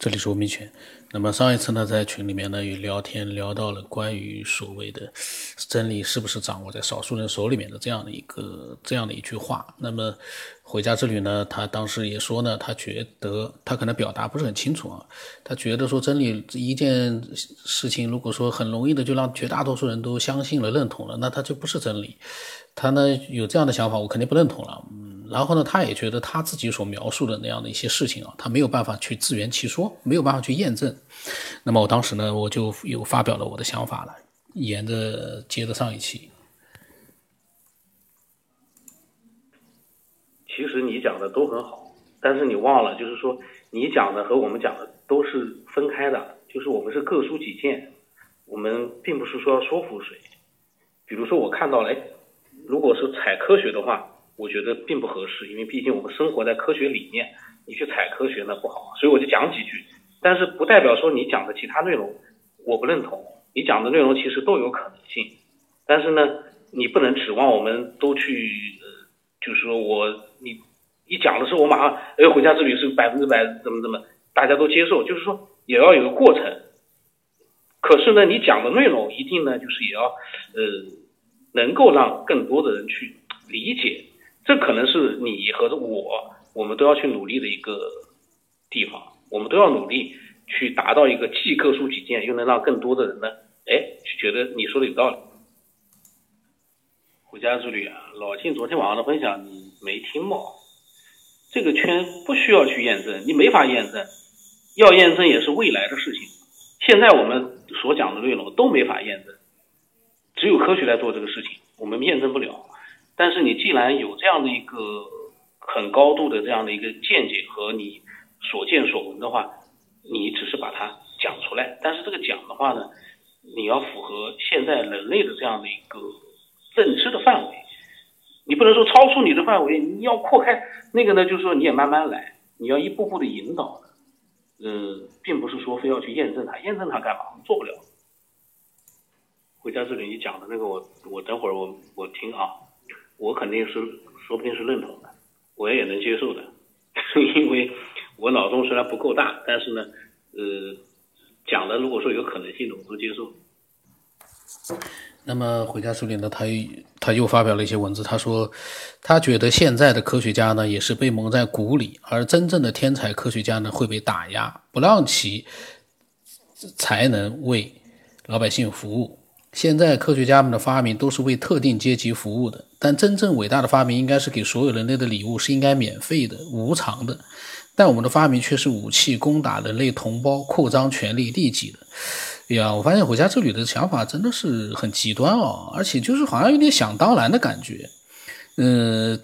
这里是吴明全。那么上一次呢，在群里面呢，有聊天聊到了关于所谓的真理是不是掌握在少数人手里面的这样的一个这样的一句话。那么回家之旅呢，他当时也说呢，他觉得他可能表达不是很清楚啊，他觉得说真理一件事情，如果说很容易的就让绝大多数人都相信了、认同了，那他就不是真理。他呢有这样的想法，我肯定不认同了。嗯，然后呢，他也觉得他自己所描述的那样的一些事情啊，他没有办法去自圆其说，没有办法去验证。那么我当时呢，我就有发表了我的想法了，沿着接着上一期。其实你讲的都很好，但是你忘了，就是说你讲的和我们讲的都是分开的，就是我们是各抒己见，我们并不是说要说服谁。比如说我看到了，如果是采科学的话，我觉得并不合适，因为毕竟我们生活在科学里面，你去采科学那不好，所以我就讲几句。但是不代表说你讲的其他内容我不认同，你讲的内容其实都有可能性。但是呢，你不能指望我们都去，就是说我你一讲的时候，我马上哎回家之旅是百分之百怎么怎么，大家都接受，就是说也要有个过程。可是呢，你讲的内容一定呢，就是也要呃能够让更多的人去理解，这可能是你和我我们都要去努力的一个地方。我们都要努力去达到一个既各抒己见，又能让更多的人呢，哎，觉得你说的有道理。回家之旅啊，老金昨天晚上的分享你没听吗？这个圈不需要去验证，你没法验证，要验证也是未来的事情。现在我们所讲的内容都没法验证，只有科学来做这个事情，我们验证不了。但是你既然有这样的一个很高度的这样的一个见解和你。所见所闻的话，你只是把它讲出来，但是这个讲的话呢，你要符合现在人类的这样的一个认知的范围，你不能说超出你的范围，你要扩开那个呢，就是说你也慢慢来，你要一步步的引导的，呃，并不是说非要去验证它，验证它干嘛？做不了。回家这里你讲的那个，我我等会儿我我听啊，我肯定是说不定是认同的，我也能接受的，因为。我脑洞虽然不够大，但是呢，呃，讲的如果说有可能性的，我都接受。那么回家书里呢，他他又发表了一些文字，他说他觉得现在的科学家呢也是被蒙在鼓里，而真正的天才科学家呢会被打压，不让其才能为老百姓服务。现在科学家们的发明都是为特定阶级服务的，但真正伟大的发明应该是给所有人类的礼物，是应该免费的、无偿的。但我们的发明却是武器，攻打人类同胞，扩张权力，利己的。哎呀，我发现回家之旅的想法真的是很极端哦，而且就是好像有点想当然的感觉。嗯，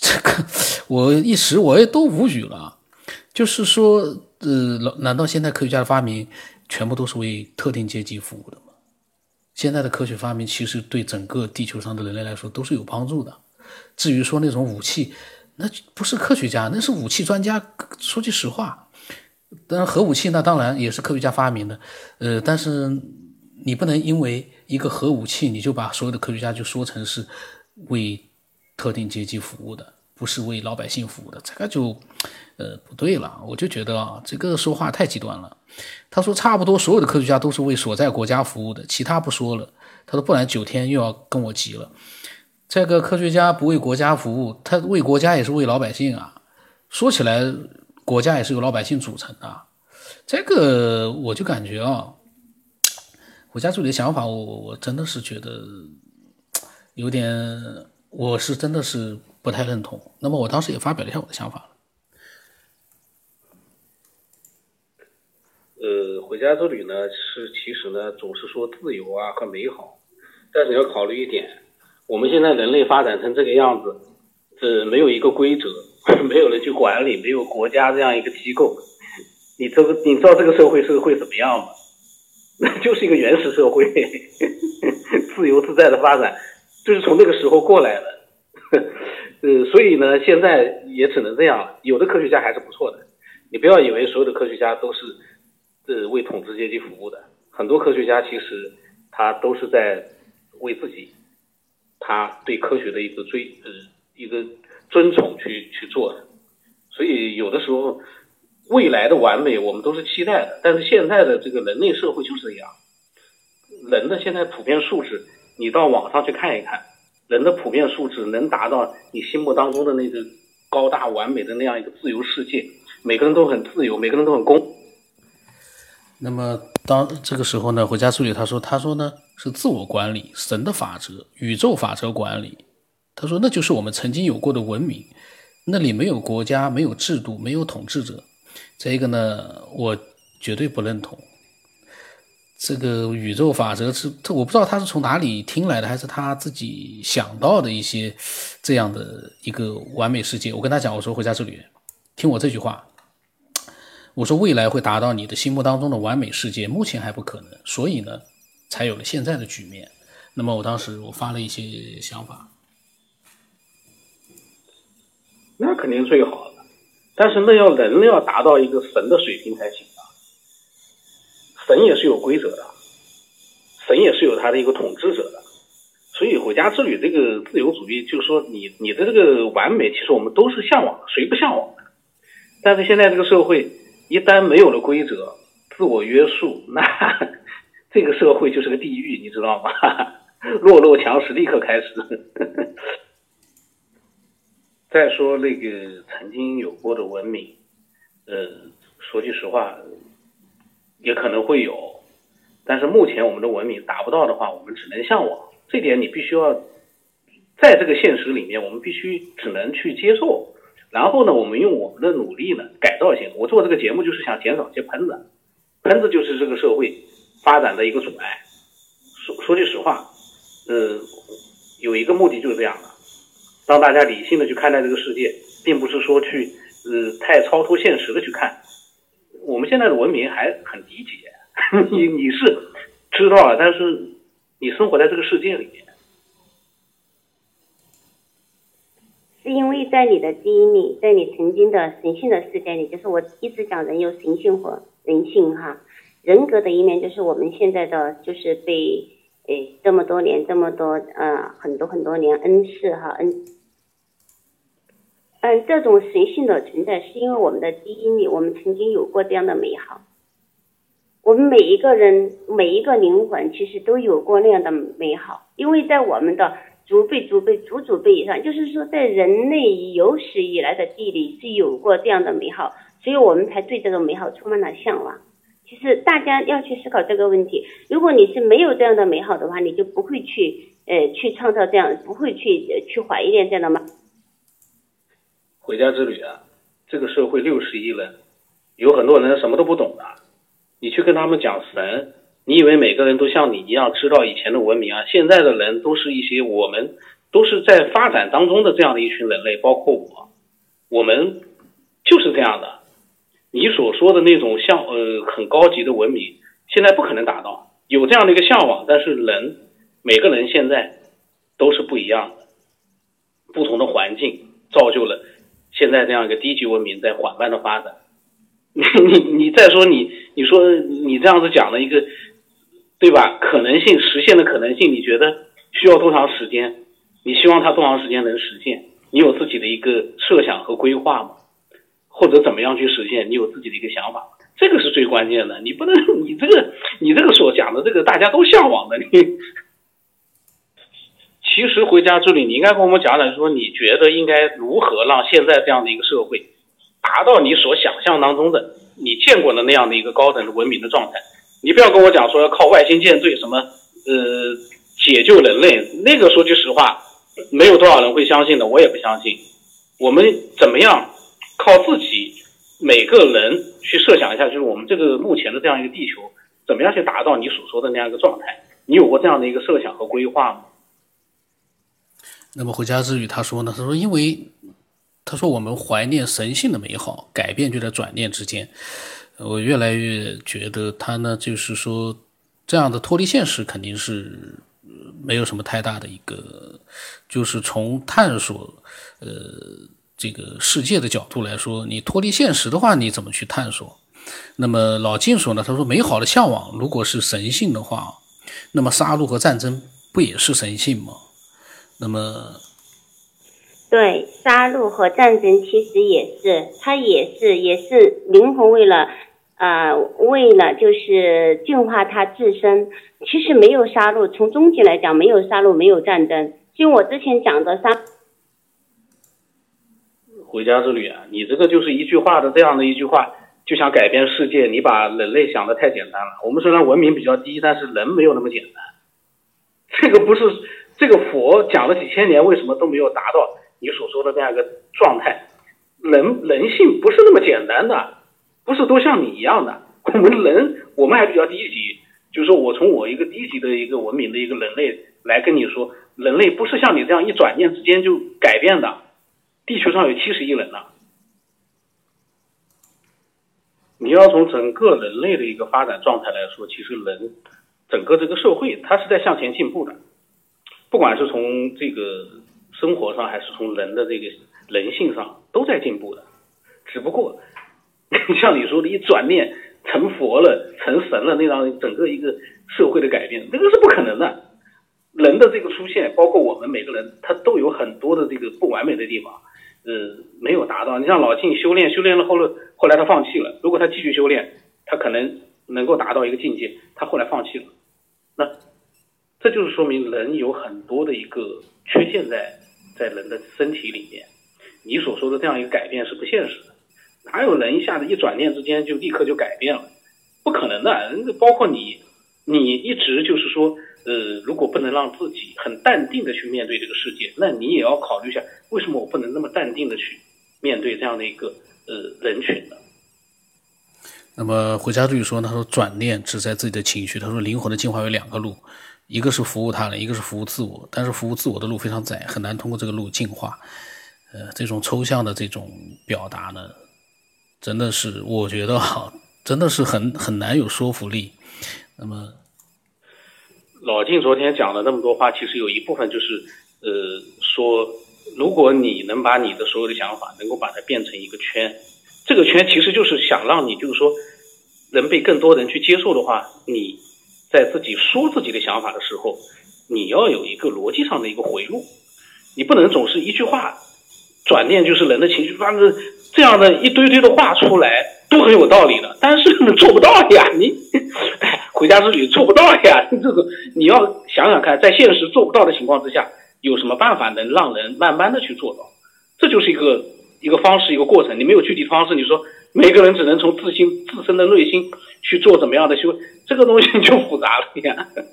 这个我一时我也都无语了。就是说，呃，难道现在科学家的发明全部都是为特定阶级服务的吗？现在的科学发明其实对整个地球上的人类来说都是有帮助的。至于说那种武器，那不是科学家，那是武器专家。说句实话，当然核武器那当然也是科学家发明的，呃，但是你不能因为一个核武器，你就把所有的科学家就说成是为特定阶级服务的，不是为老百姓服务的，这个就呃不对了。我就觉得啊，这个说话太极端了。他说差不多所有的科学家都是为所在国家服务的，其他不说了。他说不然九天又要跟我急了。这个科学家不为国家服务，他为国家也是为老百姓啊。说起来，国家也是由老百姓组成的。这个我就感觉啊，国家助理的想法，我我真的是觉得有点，我是真的是不太认同。那么我当时也发表了一下我的想法呃，回家之旅呢，是其实呢总是说自由啊和美好，但是你要考虑一点。我们现在人类发展成这个样子，是没有一个规则，没有人去管理，没有国家这样一个机构。你这个你知道这个社会是会怎么样吗？那就是一个原始社会，自由自在的发展，就是从那个时候过来的。呃，所以呢，现在也只能这样。有的科学家还是不错的，你不要以为所有的科学家都是呃为统治阶级服务的，很多科学家其实他都是在为自己。他对科学的一个追呃一个尊崇去去做的，所以有的时候未来的完美我们都是期待的，但是现在的这个人类社会就是这样，人的现在普遍素质，你到网上去看一看，人的普遍素质能达到你心目当中的那个高大完美的那样一个自由世界，每个人都很自由，每个人都很公。那么当这个时候呢，回家助理他说，他说呢是自我管理，神的法则，宇宙法则管理。他说那就是我们曾经有过的文明，那里没有国家，没有制度，没有统治者。这个呢，我绝对不认同。这个宇宙法则是，这我不知道他是从哪里听来的，还是他自己想到的一些这样的一个完美世界。我跟他讲，我说回家之旅，听我这句话。我说未来会达到你的心目当中的完美世界，目前还不可能，所以呢，才有了现在的局面。那么我当时我发了一些想法，那肯定最好的。但是那要人要达到一个神的水平才行啊！神也是有规则的，神也是有他的一个统治者的。所以回家之旅这个自由主义，就是说你你的这个完美，其实我们都是向往的，谁不向往？但是现在这个社会一旦没有了规则、自我约束，那 这个社会就是个地狱，你知道吗？弱肉强食立刻开始。再说那个曾经有过的文明，呃，说句实话，也可能会有，但是目前我们的文明达不到的话，我们只能向往。这点你必须要在这个现实里面，我们必须只能去接受。然后呢，我们用我们的努力呢，改造一些。我做这个节目就是想减少一些喷子，喷子就是这个社会发展的一个阻碍。说说句实话，呃，有一个目的就是这样的。让大家理性的去看待这个世界，并不是说去呃太超脱现实的去看。我们现在的文明还很理解，你你是知道了，但是你生活在这个世界里面，是因为在你的基因里，在你曾经的神性的世界里，就是我一直讲人有神性和人性哈，人格的一面就是我们现在的就是被诶这么多年这么多呃很多很多年恩赐哈恩。嗯，这种神性的存在是因为我们的基因里，我们曾经有过这样的美好。我们每一个人，每一个灵魂，其实都有过那样的美好。因为在我们的祖辈、祖辈、祖祖辈以上，就是说，在人类有史以来的地理是有过这样的美好，所以我们才对这个美好充满了向往。其实大家要去思考这个问题：如果你是没有这样的美好的话，你就不会去呃去创造这样，不会去去怀念这样的吗？回家之旅啊，这个社会六十亿人，有很多人什么都不懂的。你去跟他们讲神，你以为每个人都像你一样知道以前的文明啊？现在的人都是一些我们都是在发展当中的这样的一群人类，包括我，我们就是这样的。你所说的那种像呃很高级的文明，现在不可能达到。有这样的一个向往，但是人每个人现在都是不一样的，不同的环境造就了。现在这样一个低级文明在缓慢的发展，你你你再说你你说你这样子讲了一个，对吧？可能性实现的可能性，你觉得需要多长时间？你希望它多长时间能实现？你有自己的一个设想和规划吗？或者怎么样去实现？你有自己的一个想法？这个是最关键的。你不能 你这个你这个所讲的这个大家都向往的你。其实回家之旅，你应该跟我们讲讲，说你觉得应该如何让现在这样的一个社会达到你所想象当中的、你见过的那样的一个高等的文明的状态。你不要跟我讲说要靠外星舰队什么呃解救人类，那个说句实话，没有多少人会相信的，我也不相信。我们怎么样靠自己每个人去设想一下，就是我们这个目前的这样一个地球，怎么样去达到你所说的那样一个状态？你有过这样的一个设想和规划吗？那么回家之余，他说呢？他说，因为他说我们怀念神性的美好，改变就在转念之间。我越来越觉得他呢，就是说这样的脱离现实肯定是没有什么太大的一个，就是从探索呃这个世界的角度来说，你脱离现实的话，你怎么去探索？那么老晋说呢？他说美好的向往如果是神性的话，那么杀戮和战争不也是神性吗？那么，对，杀戮和战争其实也是，它也是也是灵魂为了，呃，为了就是净化它自身。其实没有杀戮，从终极来讲，没有杀戮，没有战争。就我之前讲的杀。回家之旅啊，你这个就是一句话的这样的一句话，就想改变世界，你把人类想的太简单了。我们虽然文明比较低，但是人没有那么简单。这个不是这个佛讲了几千年，为什么都没有达到？你所说的这样一个状态，人人性不是那么简单的，不是都像你一样的。我们人我们还比较低级，就是说我从我一个低级的一个文明的一个人类来跟你说，人类不是像你这样一转念之间就改变的。地球上有七十亿人呢，你要从整个人类的一个发展状态来说，其实人整个这个社会它是在向前进步的，不管是从这个。生活上还是从人的这个人性上都在进步的，只不过像你说的，一转念成佛了、成神了，那让整个一个社会的改变，那个是不可能的。人的这个出现，包括我们每个人，他都有很多的这个不完美的地方，呃，没有达到。你像老晋修炼，修炼了后来，后来他放弃了。如果他继续修炼，他可能能够达到一个境界，他后来放弃了。那这就是说明人有很多的一个缺陷在。在人的身体里面，你所说的这样一个改变是不现实的，哪有人一下子一转念之间就立刻就改变了？不可能的。包括你，你一直就是说，呃，如果不能让自己很淡定的去面对这个世界，那你也要考虑一下，为什么我不能那么淡定的去面对这样的一个呃人群呢？那么回家之语说，他说转念只在自己的情绪。他说灵魂的进化有两个路。一个是服务他人，一个是服务自我，但是服务自我的路非常窄，很难通过这个路进化。呃，这种抽象的这种表达呢，真的是我觉得哈，真的是很很难有说服力。那么，老晋昨天讲了那么多话，其实有一部分就是呃说，如果你能把你的所有的想法能够把它变成一个圈，这个圈其实就是想让你就是说能被更多人去接受的话，你。在自己说自己的想法的时候，你要有一个逻辑上的一个回路，你不能总是一句话转念就是人的情绪，反正这样的一堆堆的话出来都很有道理的，但是做不到呀，你回家之旅做不到呀，这 个你要想想看，在现实做不到的情况之下，有什么办法能让人慢慢的去做到？这就是一个一个方式，一个过程。你没有具体方式，你说每个人只能从自心自身的内心去做怎么样的修。这个东西就复杂了呀。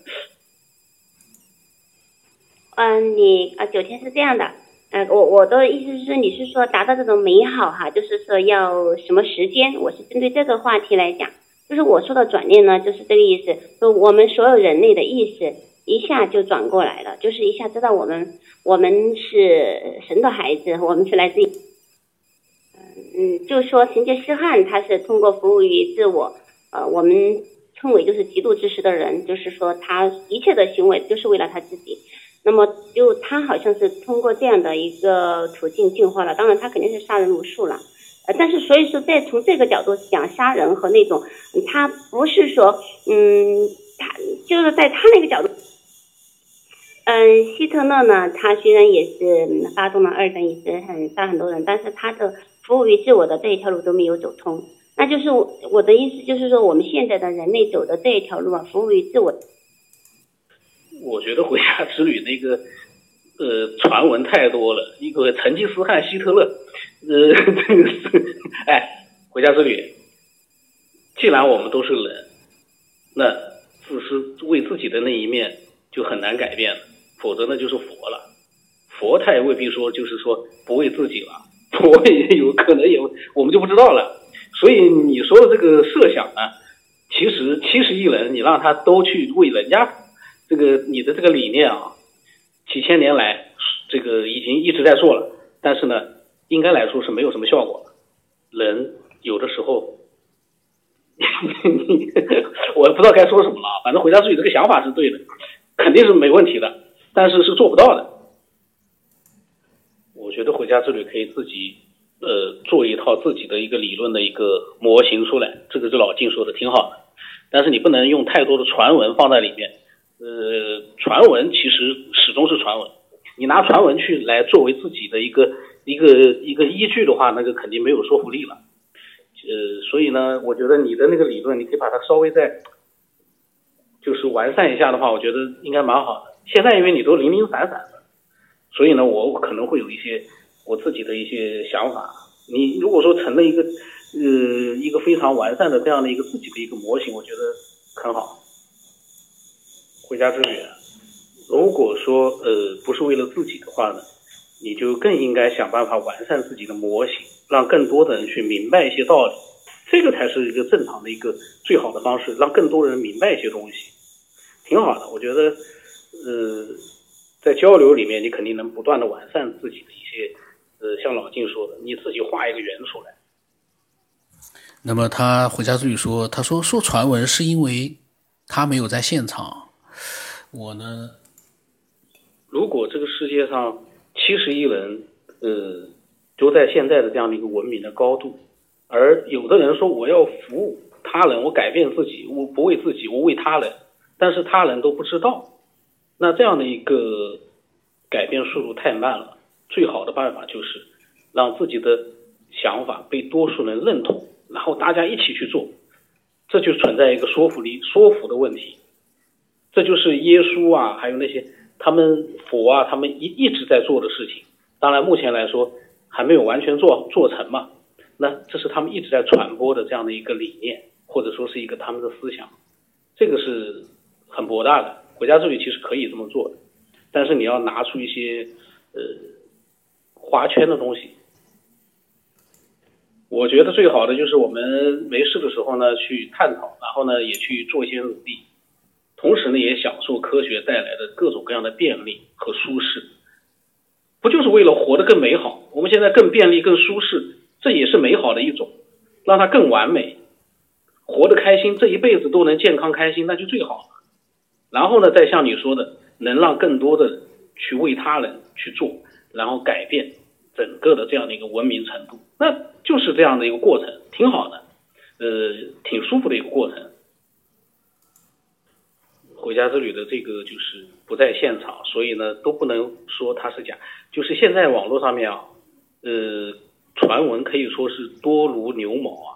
嗯，你啊，九天是这样的，嗯，我我的意思是，你是说达到这种美好哈，就是说要什么时间？我是针对这个话题来讲，就是我说的转念呢，就是这个意思，就我们所有人类的意识一下就转过来了，就是一下知道我们我们是神的孩子，我们是来自于，嗯，就是说成吉思汗他是通过服务于自我，呃，我们。称为就是极度自私的人，就是说他一切的行为就是为了他自己。那么就他好像是通过这样的一个途径进化了。当然他肯定是杀人无数了。呃，但是所以说在从这个角度讲，杀人和那种他不是说，嗯，他就是在他那个角度，嗯，希特勒呢，他虽然也是发动了二战，也是很杀很多人，但是他的服务于自我的这一条路都没有走通。那就是我我的意思，就是说我们现在的人类走的这一条路啊，服务于自我。我觉得回家之旅那个呃传闻太多了，一个成吉思汗、希特勒，呃 这个是哎回家之旅。既然我们都是人，那自私为自己的那一面就很难改变了，否则那就是佛了。佛他也未必说就是说不为自己了，佛也有可能也我们就不知道了。所以你说的这个设想呢，其实七十亿人，你让他都去为人家这个你的这个理念啊，几千年来这个已经一直在做了，但是呢，应该来说是没有什么效果。人有的时候，我不知道该说什么了，反正回答自己这个想法是对的，肯定是没问题的，但是是做不到的。我觉得回家之旅可以自己。呃，做一套自己的一个理论的一个模型出来，这个是老晋说的挺好的，但是你不能用太多的传闻放在里面。呃，传闻其实始终是传闻，你拿传闻去来作为自己的一个一个一个依据的话，那个肯定没有说服力了。呃，所以呢，我觉得你的那个理论，你可以把它稍微再就是完善一下的话，我觉得应该蛮好的。现在因为你都零零散散的，所以呢，我可能会有一些我自己的一些想法。你如果说成了一个呃一个非常完善的这样的一个自己的一个模型，我觉得很好。回家之旅，如果说呃不是为了自己的话呢，你就更应该想办法完善自己的模型，让更多的人去明白一些道理，这个才是一个正常的一个最好的方式，让更多人明白一些东西，挺好的。我觉得呃在交流里面，你肯定能不断的完善自己的一些呃像老静说的，你自己画一个圆出来。那么他回家之旅说，他说说传闻是因为他没有在现场。我呢，如果这个世界上七十亿人，呃，都在现在的这样的一个文明的高度，而有的人说我要服务他人，我改变自己，我不为自己，我为他人，但是他人都不知道，那这样的一个改变速度太慢了。最好的办法就是让自己的想法被多数人认同，然后大家一起去做，这就存在一个说服力、说服的问题。这就是耶稣啊，还有那些他们佛啊，他们一一直在做的事情。当然，目前来说还没有完全做做成嘛。那这是他们一直在传播的这样的一个理念，或者说是一个他们的思想。这个是很博大的。国家之旅其实可以这么做的，但是你要拿出一些呃划圈的东西。我觉得最好的就是我们没事的时候呢去探讨，然后呢也去做一些努力。同时呢，也享受科学带来的各种各样的便利和舒适，不就是为了活得更美好？我们现在更便利、更舒适，这也是美好的一种，让它更完美，活得开心，这一辈子都能健康开心，那就最好了。然后呢，再像你说的，能让更多的去为他人去做，然后改变整个的这样的一个文明程度，那就是这样的一个过程，挺好的，呃，挺舒服的一个过程。国家之旅的这个就是不在现场，所以呢都不能说它是假。就是现在网络上面啊，呃，传闻可以说是多如牛毛啊，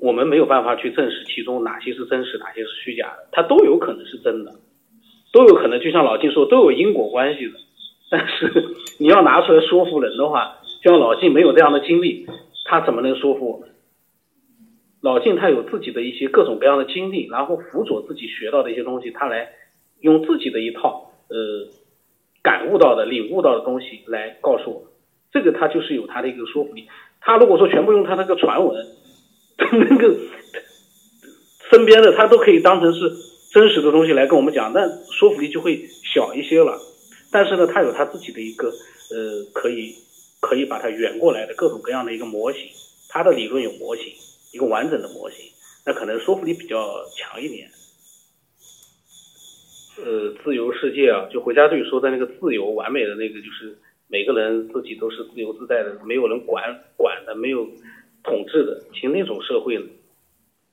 我们没有办法去证实其中哪些是真实，哪些是虚假的，它都有可能是真的，都有可能就像老金说都有因果关系的。但是你要拿出来说服人的话，就像老金没有这样的经历，他怎么能说服我们？老静他有自己的一些各种各样的经历，然后辅佐自己学到的一些东西，他来用自己的一套呃感悟到的、领悟到的东西来告诉我们，这个他就是有他的一个说服力。他如果说全部用他那个传闻，那个身边的他都可以当成是真实的东西来跟我们讲，那说服力就会小一些了。但是呢，他有他自己的一个呃可以可以把它圆过来的各种各样的一个模型，他的理论有模型。一个完整的模型，那可能说服力比较强一点。呃，自由世界啊，就回家之旅说的那个自由完美的那个，就是每个人自己都是自由自在的，没有人管管的，没有统治的。其实那种社会，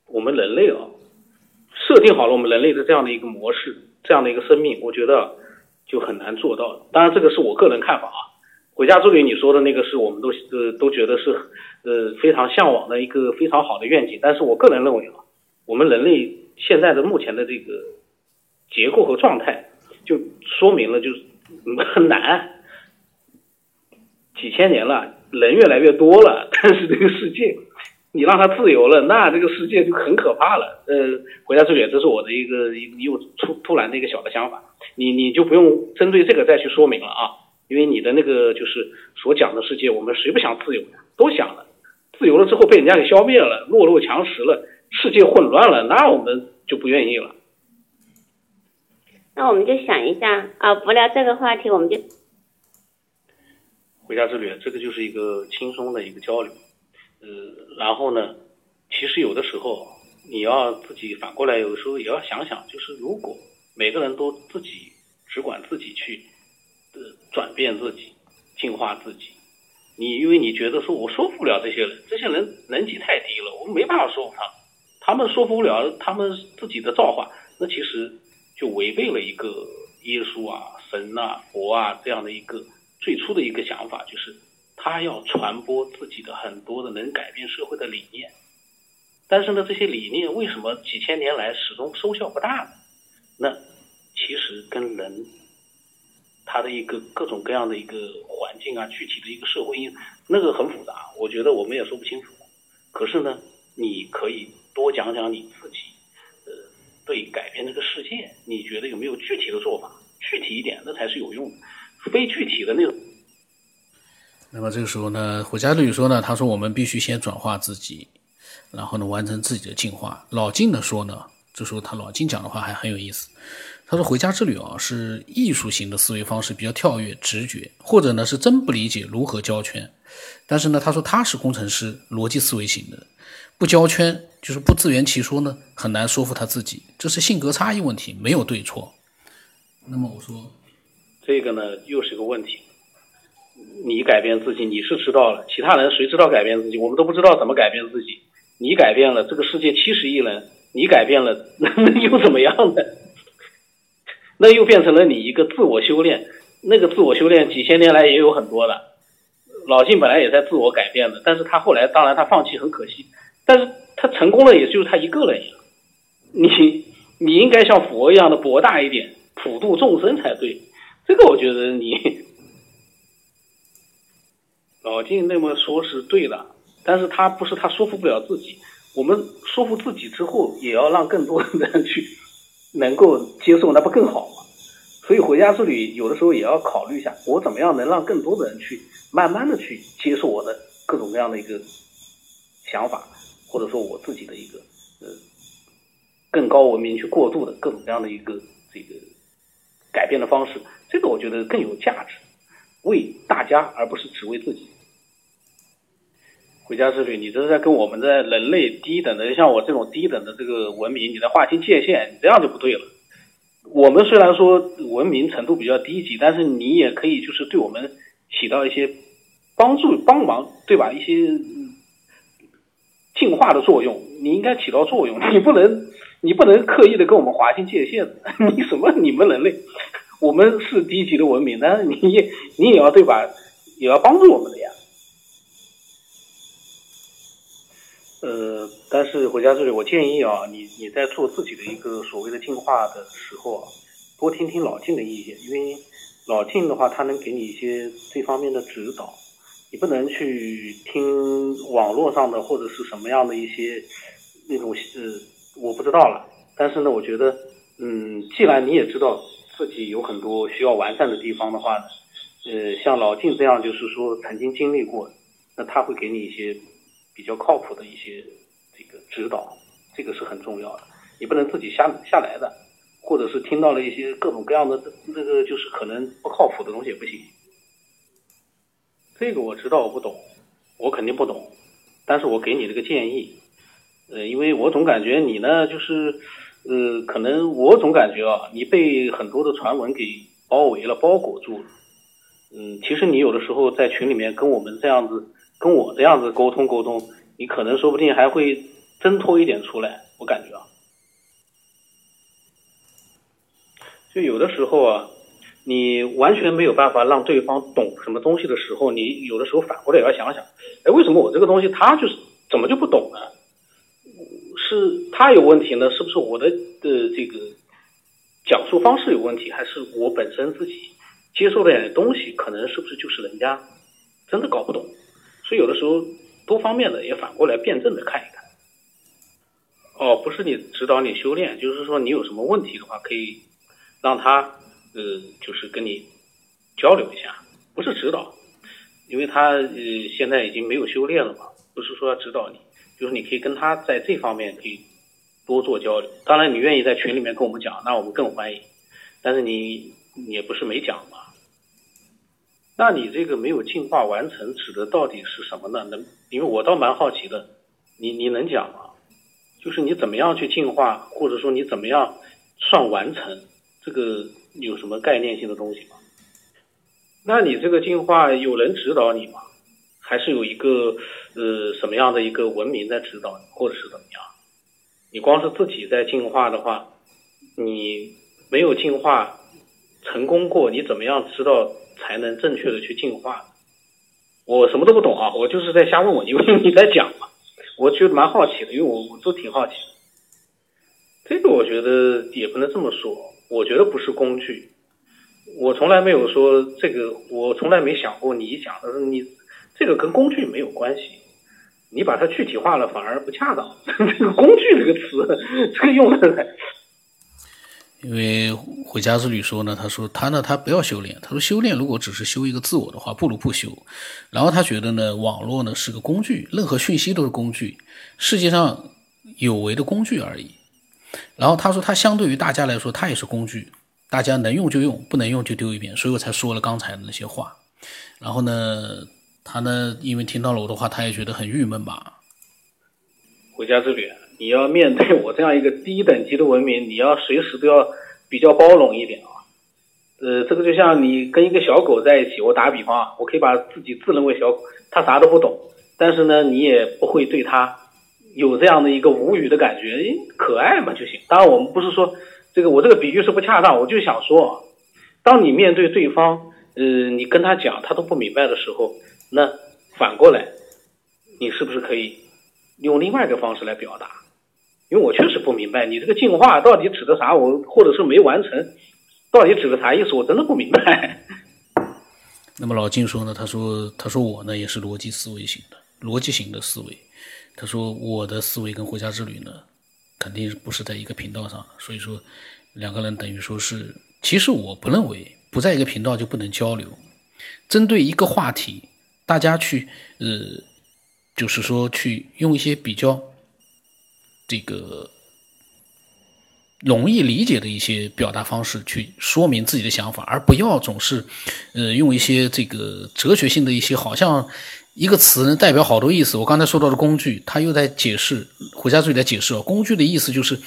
我们人类啊，设定好了我们人类的这样的一个模式，这样的一个生命，我觉得就很难做到。当然，这个是我个人看法啊。回家之旅你说的那个是我们都呃都觉得是呃非常向往的一个非常好的愿景，但是我个人认为啊，我们人类现在的目前的这个结构和状态，就说明了就是很难。几千年了，人越来越多了，但是这个世界你让它自由了，那这个世界就很可怕了。呃，回家之旅这是我的一个又突突然的一个小的想法，你你就不用针对这个再去说明了啊。因为你的那个就是所讲的世界，我们谁不想自由呀？都想了，自由了之后被人家给消灭了，弱肉强食了，世界混乱了，那我们就不愿意了。那我们就想一下啊，不聊这个话题，我们就回家之旅，这个就是一个轻松的一个交流。呃，然后呢，其实有的时候你要自己反过来，有时候也要想想，就是如果每个人都自己只管自己去。转变自己，进化自己。你因为你觉得说我说服不了这些人，这些人人气太低了，我们没办法说服他，他们说服不了他们自己的造化，那其实就违背了一个耶稣啊、神呐、佛啊这样的一个最初的一个想法，就是他要传播自己的很多的能改变社会的理念。但是呢，这些理念为什么几千年来始终收效不大呢？那其实跟人他的一个各种各样的一个环境啊，具体的一个社会因那个很复杂，我觉得我们也说不清楚。可是呢，你可以多讲讲你自己，呃，对改变这个世界，你觉得有没有具体的做法？具体一点，那才是有用的。非具体的那种。那么这个时候呢，回家之旅说呢，他说我们必须先转化自己。然后呢，完成自己的进化。老金呢说呢，这时候他老金讲的话还很有意思。他说回家之旅啊，是艺术型的思维方式，比较跳跃、直觉，或者呢是真不理解如何交圈。但是呢，他说他是工程师，逻辑思维型的，不交圈就是不自圆其说呢，很难说服他自己。这是性格差异问题，没有对错。那么我说，这个呢又是一个问题。你改变自己，你是知道了，其他人谁知道改变自己？我们都不知道怎么改变自己。你改变了这个世界七十亿人，你改变了，那又怎么样呢？那又变成了你一个自我修炼。那个自我修炼几千年来也有很多的，老晋本来也在自我改变的，但是他后来当然他放弃很可惜，但是他成功了，也就是他一个人呀。你你应该像佛一样的博大一点，普度众生才对。这个我觉得你老晋那么说是对的。但是他不是他说服不了自己，我们说服自己之后，也要让更多的人去 能够接受，那不更好吗？所以回家之旅有的时候也要考虑一下，我怎么样能让更多的人去慢慢的去接受我的各种各样的一个想法，或者说我自己的一个呃更高文明去过渡的各种各样的一个这个改变的方式，这个我觉得更有价值，为大家而不是只为自己。回家之旅，你这是在跟我们的人类低等的，像我这种低等的这个文明，你在划清界限，你这样就不对了。我们虽然说文明程度比较低级，但是你也可以就是对我们起到一些帮助、帮忙，对吧？一些进化的作用，你应该起到作用。你不能，你不能刻意的跟我们划清界限。你什么？你们人类，我们是低级的文明，但是你也你也要对吧？也要帮助我们的呀。呃，但是回家之旅，我建议啊，你你在做自己的一个所谓的进化的时候啊，多听听老晋的意见，因为老晋的话，他能给你一些这方面的指导，你不能去听网络上的或者是什么样的一些那种呃，我不知道了。但是呢，我觉得，嗯，既然你也知道自己有很多需要完善的地方的话呢，呃，像老晋这样，就是说曾经经历过，那他会给你一些。比较靠谱的一些这个指导，这个是很重要的。你不能自己瞎下来的，或者是听到了一些各种各样的那个就是可能不靠谱的东西也不行。这个我知道我不懂，我肯定不懂，但是我给你这个建议，呃，因为我总感觉你呢就是呃，可能我总感觉啊，你被很多的传闻给包围了、包裹住了。嗯，其实你有的时候在群里面跟我们这样子。跟我这样子沟通沟通，你可能说不定还会挣脱一点出来。我感觉啊，就有的时候啊，你完全没有办法让对方懂什么东西的时候，你有的时候反过来也要想想，哎，为什么我这个东西他就是怎么就不懂呢？是他有问题呢？是不是我的的这个讲述方式有问题，还是我本身自己接受的东西可能是不是就是人家真的搞不懂？所以有的时候多方面的也反过来辩证的看一看。哦，不是你指导你修炼，就是说你有什么问题的话，可以让他呃，就是跟你交流一下，不是指导，因为他呃现在已经没有修炼了嘛，不是说要指导你，就是你可以跟他在这方面可以多做交流。当然，你愿意在群里面跟我们讲，那我们更欢迎。但是你也不是没讲嘛。那你这个没有进化完成，指的到底是什么呢？能，因为我倒蛮好奇的，你你能讲吗？就是你怎么样去进化，或者说你怎么样算完成，这个有什么概念性的东西吗？那你这个进化有人指导你吗？还是有一个呃什么样的一个文明在指导你，或者是怎么样？你光是自己在进化的话，你没有进化，成功过，你怎么样知道才能正确的去进化？我什么都不懂啊，我就是在瞎问问，因为你在讲嘛，我觉得蛮好奇的，因为我我都挺好奇。这个我觉得也不能这么说，我觉得不是工具，我从来没有说这个，我从来没想过你讲的你这个跟工具没有关系，你把它具体化了反而不恰当。这个工具这个词，这个用的。因为回家之旅说呢，他说他呢他不要修炼，他说修炼如果只是修一个自我的话，不如不修。然后他觉得呢，网络呢是个工具，任何讯息都是工具，世界上有为的工具而已。然后他说他相对于大家来说，他也是工具，大家能用就用，不能用就丢一边。所以我才说了刚才的那些话。然后呢，他呢因为听到了我的话，他也觉得很郁闷吧。回家之旅。你要面对我这样一个低等级的文明，你要随时都要比较包容一点啊。呃，这个就像你跟一个小狗在一起，我打比方啊，我可以把自己自认为小狗，它啥都不懂，但是呢，你也不会对它有这样的一个无语的感觉，诶，可爱嘛就行。当然，我们不是说这个，我这个比喻是不恰当，我就想说，当你面对对方，呃，你跟他讲他都不明白的时候，那反过来，你是不是可以用另外一个方式来表达？因为我确实不明白你这个进化到底指的啥，我或者是没完成，到底指的啥意思？我真的不明白。那么老金说呢？他说：“他说我呢也是逻辑思维型的，逻辑型的思维。他说我的思维跟回家之旅呢，肯定不是在一个频道上。所以说两个人等于说是，其实我不认为不在一个频道就不能交流。针对一个话题，大家去呃，就是说去用一些比较。”这个容易理解的一些表达方式去说明自己的想法，而不要总是，呃，用一些这个哲学性的一些，好像一个词能代表好多意思。我刚才说到的工具，他又在解释，回家自己在解释哦，工具的意思就是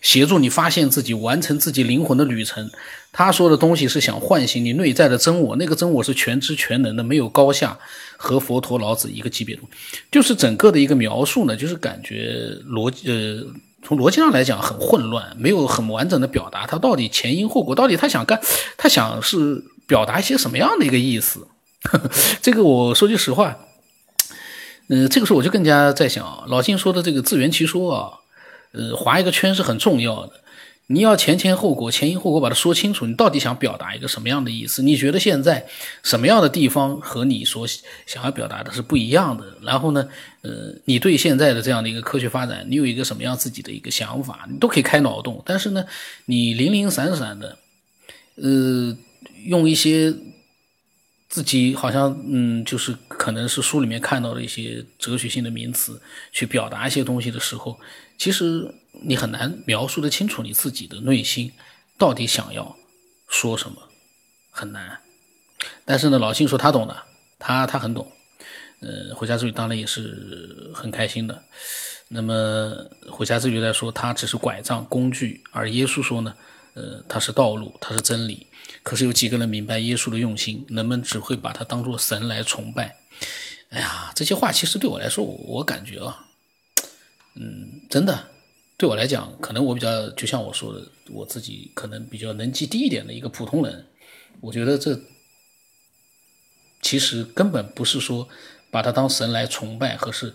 协助你发现自己，完成自己灵魂的旅程。他说的东西是想唤醒你内在的真我，那个真我是全知全能的，没有高下，和佛陀、老子一个级别的。就是整个的一个描述呢，就是感觉逻辑，呃，从逻辑上来讲很混乱，没有很完整的表达他到底前因后果，到底他想干，他想是表达一些什么样的一个意思。这个我说句实话，嗯，这个时候我就更加在想，老金说的这个自圆其说啊，呃，划一个圈是很重要的。你要前前后果、前因后果把它说清楚，你到底想表达一个什么样的意思？你觉得现在什么样的地方和你所想要表达的是不一样的？然后呢，呃，你对现在的这样的一个科学发展，你有一个什么样自己的一个想法？你都可以开脑洞。但是呢，你零零散散的，呃，用一些自己好像嗯，就是可能是书里面看到的一些哲学性的名词去表达一些东西的时候，其实。你很难描述的清楚你自己的内心到底想要说什么，很难。但是呢，老信说他懂的，他他很懂。呃，回家之旅当然也是很开心的。那么回家之旅来说他只是拐杖工具，而耶稣说呢，呃，他是道路，他是真理。可是有几个人明白耶稣的用心？人们只会把他当做神来崇拜。哎呀，这些话其实对我来说，我感觉啊，嗯，真的。对我来讲，可能我比较就像我说的，我自己可能比较能级低一点的一个普通人，我觉得这其实根本不是说把他当神来崇拜，和是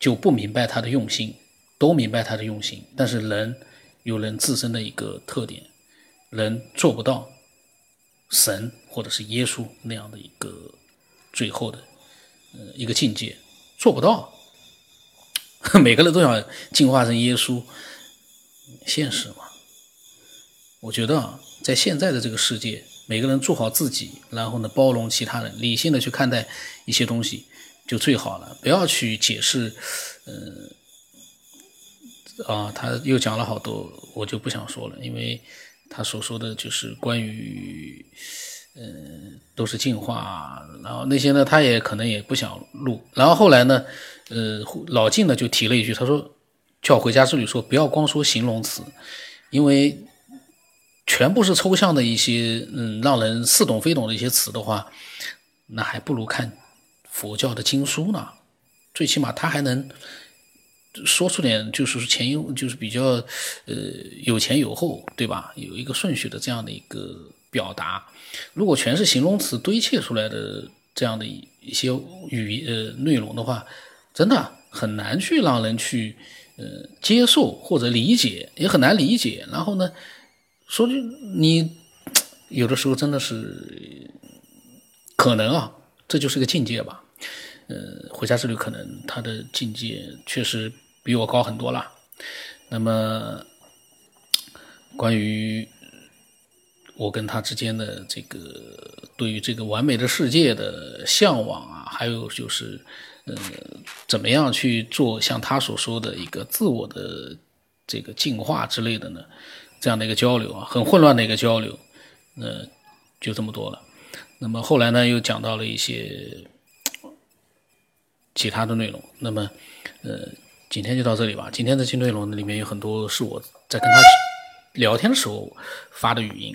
就不明白他的用心，都明白他的用心，但是人有人自身的一个特点，人做不到神或者是耶稣那样的一个最后的呃一个境界，做不到。每个人都想进化成耶稣，现实嘛？我觉得啊，在现在的这个世界，每个人做好自己，然后呢，包容其他人，理性的去看待一些东西，就最好了。不要去解释，嗯，啊，他又讲了好多，我就不想说了，因为他所说的就是关于，嗯，都是进化，然后那些呢，他也可能也不想录，然后后来呢？呃，老晋呢就提了一句，他说：“叫回家之旅说不要光说形容词，因为全部是抽象的一些，嗯，让人似懂非懂的一些词的话，那还不如看佛教的经书呢。最起码他还能说出点，就是前因，就是比较呃有前有后，对吧？有一个顺序的这样的一个。”表达。如果全是形容词堆砌出来的这样的一些语呃内容的话，真的很难去让人去呃接受或者理解，也很难理解。然后呢，说句你有的时候真的是可能啊，这就是个境界吧。呃，回家之旅可能他的境界确实比我高很多了。那么，关于我跟他之间的这个对于这个完美的世界的向往啊，还有就是呃，怎么样去做像他所说的一个自我的这个进化之类的呢？这样的一个交流啊，很混乱的一个交流，那就这么多了。那么后来呢，又讲到了一些。其他的内容，那么，呃，今天就到这里吧。今天的新内容里面有很多是我在跟他聊天的时候发的语音，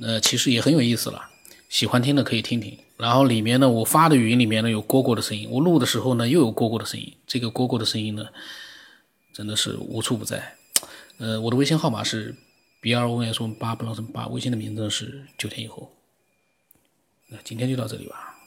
呃，其实也很有意思了。喜欢听的可以听听。然后里面呢，我发的语音里面呢有蝈蝈的声音，我录的时候呢又有蝈蝈的声音。这个蝈蝈的声音呢，真的是无处不在。呃，我的微信号码是 b r o n s 八不能什么八，微信的名字是九天以后。那今天就到这里吧。